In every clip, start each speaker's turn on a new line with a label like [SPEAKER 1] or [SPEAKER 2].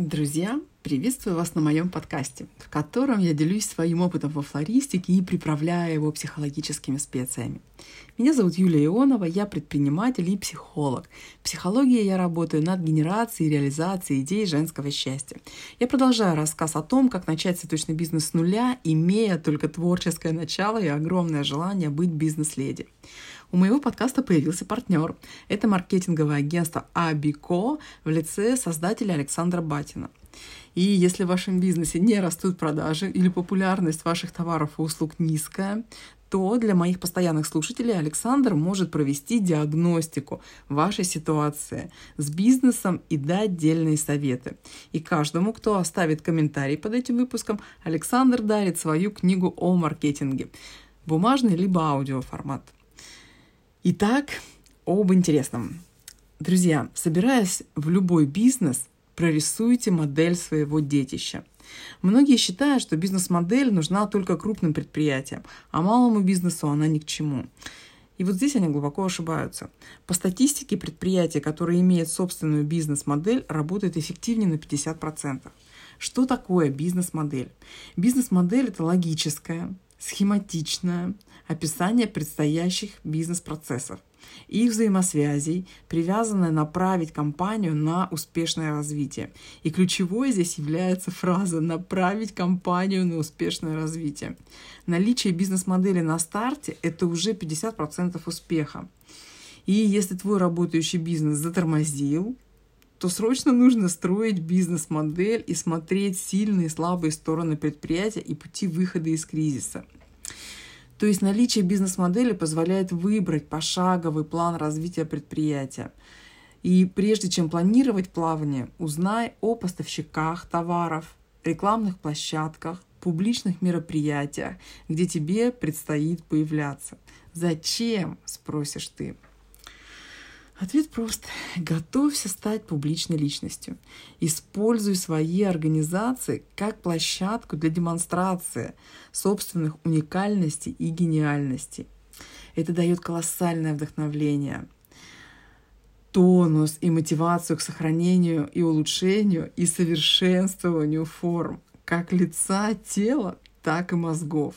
[SPEAKER 1] Друзья, приветствую вас на моем подкасте, в котором я делюсь своим опытом во флористике и приправляю его психологическими специями. Меня зовут Юлия Ионова, я предприниматель и психолог. В психологии я работаю над генерацией и реализацией идей женского счастья. Я продолжаю рассказ о том, как начать цветочный бизнес с нуля, имея только творческое начало и огромное желание быть бизнес-леди. У моего подкаста появился партнер. Это маркетинговое агентство Абико в лице создателя Александра Батина. И если в вашем бизнесе не растут продажи или популярность ваших товаров и услуг низкая, то для моих постоянных слушателей Александр может провести диагностику вашей ситуации с бизнесом и дать отдельные советы. И каждому, кто оставит комментарий под этим выпуском, Александр дарит свою книгу о маркетинге. Бумажный либо аудиоформат. Итак, об интересном. Друзья, собираясь в любой бизнес, прорисуйте модель своего детища. Многие считают, что бизнес-модель нужна только крупным предприятиям, а малому бизнесу она ни к чему. И вот здесь они глубоко ошибаются. По статистике, предприятия, которые имеют собственную бизнес-модель, работают эффективнее на 50%. Что такое бизнес-модель? Бизнес-модель – это логическая, схематичное описание предстоящих бизнес-процессов и взаимосвязей, привязанное направить компанию на успешное развитие. И ключевой здесь является фраза «направить компанию на успешное развитие». Наличие бизнес-модели на старте – это уже 50% успеха. И если твой работающий бизнес затормозил, то срочно нужно строить бизнес-модель и смотреть сильные и слабые стороны предприятия и пути выхода из кризиса. То есть наличие бизнес-модели позволяет выбрать пошаговый план развития предприятия. И прежде чем планировать плавание, узнай о поставщиках товаров, рекламных площадках, публичных мероприятиях, где тебе предстоит появляться. Зачем, спросишь ты? Ответ прост. Готовься стать публичной личностью. Используй свои организации как площадку для демонстрации собственных уникальностей и гениальностей. Это дает колоссальное вдохновление, тонус и мотивацию к сохранению и улучшению и совершенствованию форм как лица, тела, так и мозгов.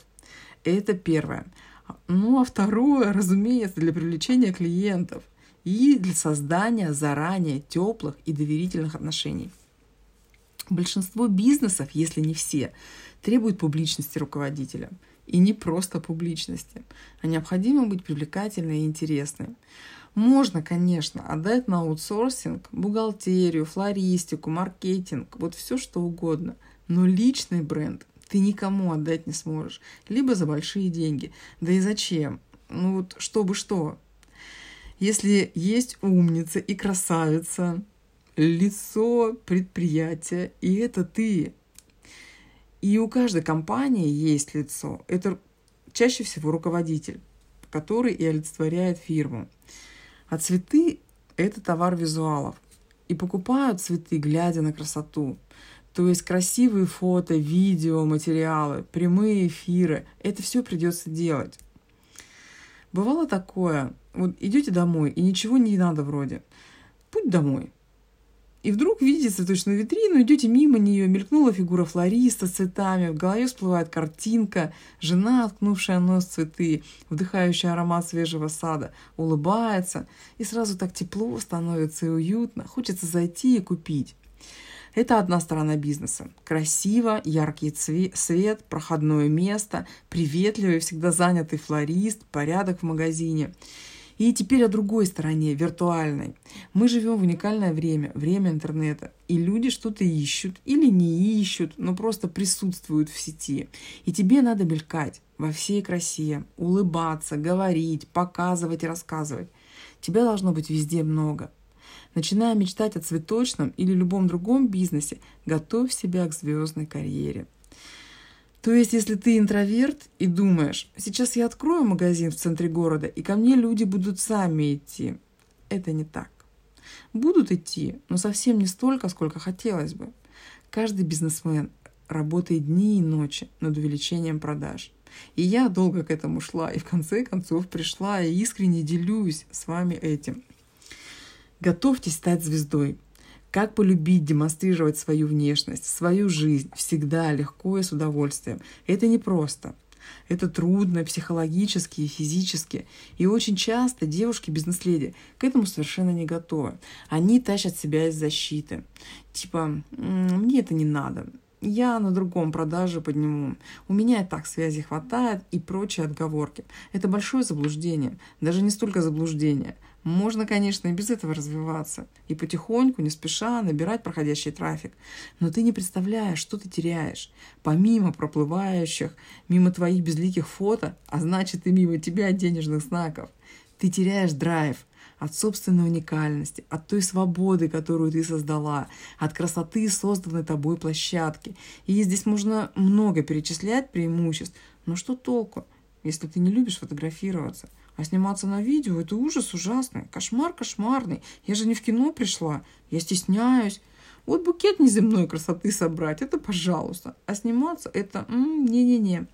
[SPEAKER 1] Это первое. Ну а второе, разумеется, для привлечения клиентов и для создания заранее теплых и доверительных отношений. Большинство бизнесов, если не все, требуют публичности руководителя. И не просто публичности, а необходимо быть привлекательной и интересной. Можно, конечно, отдать на аутсорсинг бухгалтерию, флористику, маркетинг, вот все что угодно. Но личный бренд ты никому отдать не сможешь. Либо за большие деньги. Да и зачем? Ну вот чтобы что? Если есть умница и красавица, лицо предприятия, и это ты. И у каждой компании есть лицо. Это чаще всего руководитель, который и олицетворяет фирму. А цветы – это товар визуалов. И покупают цветы, глядя на красоту. То есть красивые фото, видео, материалы, прямые эфиры. Это все придется делать. Бывало такое, вот идете домой, и ничего не надо вроде. Путь домой. И вдруг видите цветочную витрину, идете мимо нее, мелькнула фигура флориста с цветами, в голове всплывает картинка, жена, откнувшая нос цветы, вдыхающая аромат свежего сада, улыбается, и сразу так тепло становится и уютно, хочется зайти и купить. Это одна сторона бизнеса. Красиво, яркий цвет, свет, проходное место, приветливый, всегда занятый флорист, порядок в магазине. И теперь о другой стороне, виртуальной. Мы живем в уникальное время, время интернета. И люди что-то ищут или не ищут, но просто присутствуют в сети. И тебе надо мелькать во всей красе, улыбаться, говорить, показывать и рассказывать. Тебя должно быть везде много. Начиная мечтать о цветочном или любом другом бизнесе, готовь себя к звездной карьере. То есть, если ты интроверт и думаешь, сейчас я открою магазин в центре города, и ко мне люди будут сами идти, это не так. Будут идти, но совсем не столько, сколько хотелось бы. Каждый бизнесмен работает дни и ночи над увеличением продаж. И я долго к этому шла, и в конце концов пришла, и искренне делюсь с вами этим. Готовьтесь стать звездой. Как полюбить, демонстрировать свою внешность, свою жизнь всегда легко и с удовольствием. Это непросто. Это трудно психологически и физически. И очень часто девушки бизнес-леди к этому совершенно не готовы. Они тащат себя из защиты. Типа, мне это не надо, я на другом продаже подниму. У меня и так связи хватает и прочие отговорки. Это большое заблуждение. Даже не столько заблуждение. Можно, конечно, и без этого развиваться. И потихоньку, не спеша, набирать проходящий трафик. Но ты не представляешь, что ты теряешь. Помимо проплывающих, мимо твоих безликих фото, а значит и мимо тебя денежных знаков, ты теряешь драйв – от собственной уникальности, от той свободы, которую ты создала, от красоты созданной тобой площадки. И здесь можно много перечислять преимуществ, но что толку, если ты не любишь фотографироваться? А сниматься на видео – это ужас ужасный, кошмар кошмарный. Я же не в кино пришла, я стесняюсь. Вот букет неземной красоты собрать – это пожалуйста. А сниматься – это не-не-не.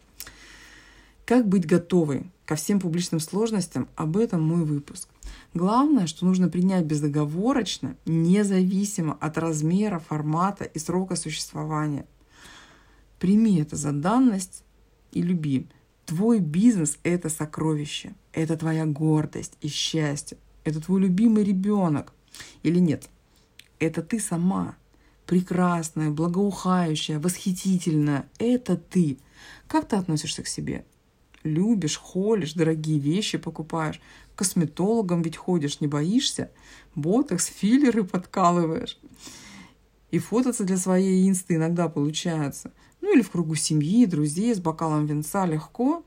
[SPEAKER 1] Как быть готовой ко всем публичным сложностям – об этом мой выпуск. Главное, что нужно принять безоговорочно, независимо от размера, формата и срока существования. Прими это за данность и люби. Твой бизнес – это сокровище, это твоя гордость и счастье, это твой любимый ребенок. Или нет, это ты сама, прекрасная, благоухающая, восхитительная. Это ты. Как ты относишься к себе? Любишь, холишь, дорогие вещи покупаешь, косметологам ведь ходишь, не боишься, ботокс, филлеры подкалываешь. И фототься для своей инсты иногда получается. Ну или в кругу семьи, друзей с бокалом винца легко.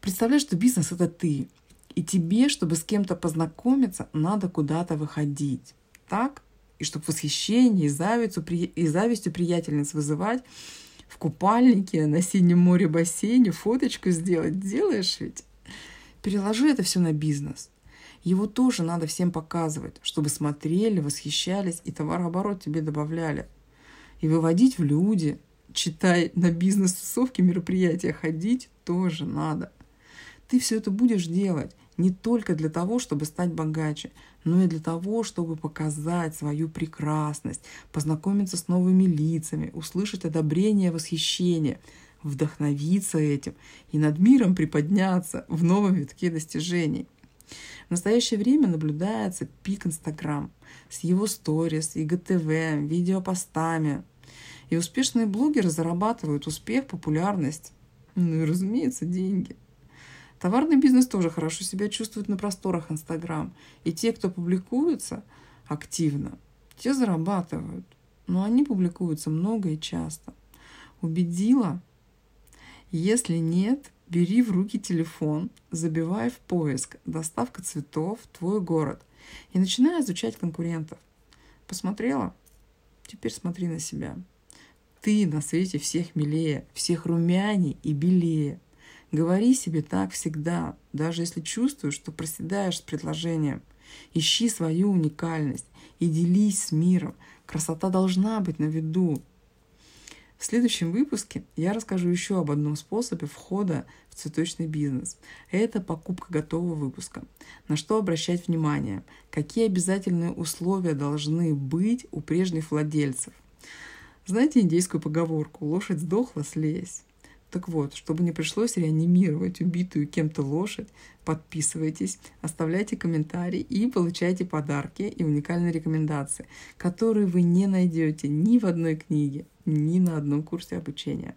[SPEAKER 1] Представляешь, что бизнес – это ты. И тебе, чтобы с кем-то познакомиться, надо куда-то выходить. Так? И чтобы восхищение и завистью, и завистью приятельниц вызывать в купальнике на синем море бассейне фоточку сделать. Делаешь ведь? Переложи это все на бизнес. Его тоже надо всем показывать, чтобы смотрели, восхищались и товарооборот тебе добавляли. И выводить в люди, читай на бизнес-тусовки, мероприятия ходить тоже надо. Ты все это будешь делать не только для того, чтобы стать богаче, но и для того, чтобы показать свою прекрасность, познакомиться с новыми лицами, услышать одобрение, восхищение – вдохновиться этим и над миром приподняться в новом витке достижений. В настоящее время наблюдается пик Инстаграм с его сторис, ИГТВ, видеопостами. И успешные блогеры зарабатывают успех, популярность, ну и, разумеется, деньги. Товарный бизнес тоже хорошо себя чувствует на просторах Инстаграм. И те, кто публикуются активно, те зарабатывают. Но они публикуются много и часто. Убедила если нет, бери в руки телефон, забивай в поиск «Доставка цветов, твой город» и начинай изучать конкурентов. Посмотрела? Теперь смотри на себя. Ты на свете всех милее, всех румяней и белее. Говори себе так всегда, даже если чувствуешь, что проседаешь с предложением. Ищи свою уникальность и делись с миром. Красота должна быть на виду, в следующем выпуске я расскажу еще об одном способе входа в цветочный бизнес. Это покупка готового выпуска. На что обращать внимание? Какие обязательные условия должны быть у прежних владельцев? Знаете индейскую поговорку «лошадь сдохла, слезь»? Так вот, чтобы не пришлось реанимировать убитую кем-то лошадь, подписывайтесь, оставляйте комментарии и получайте подарки и уникальные рекомендации, которые вы не найдете ни в одной книге, ни на одном курсе обучения.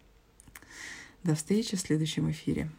[SPEAKER 1] До встречи в следующем эфире.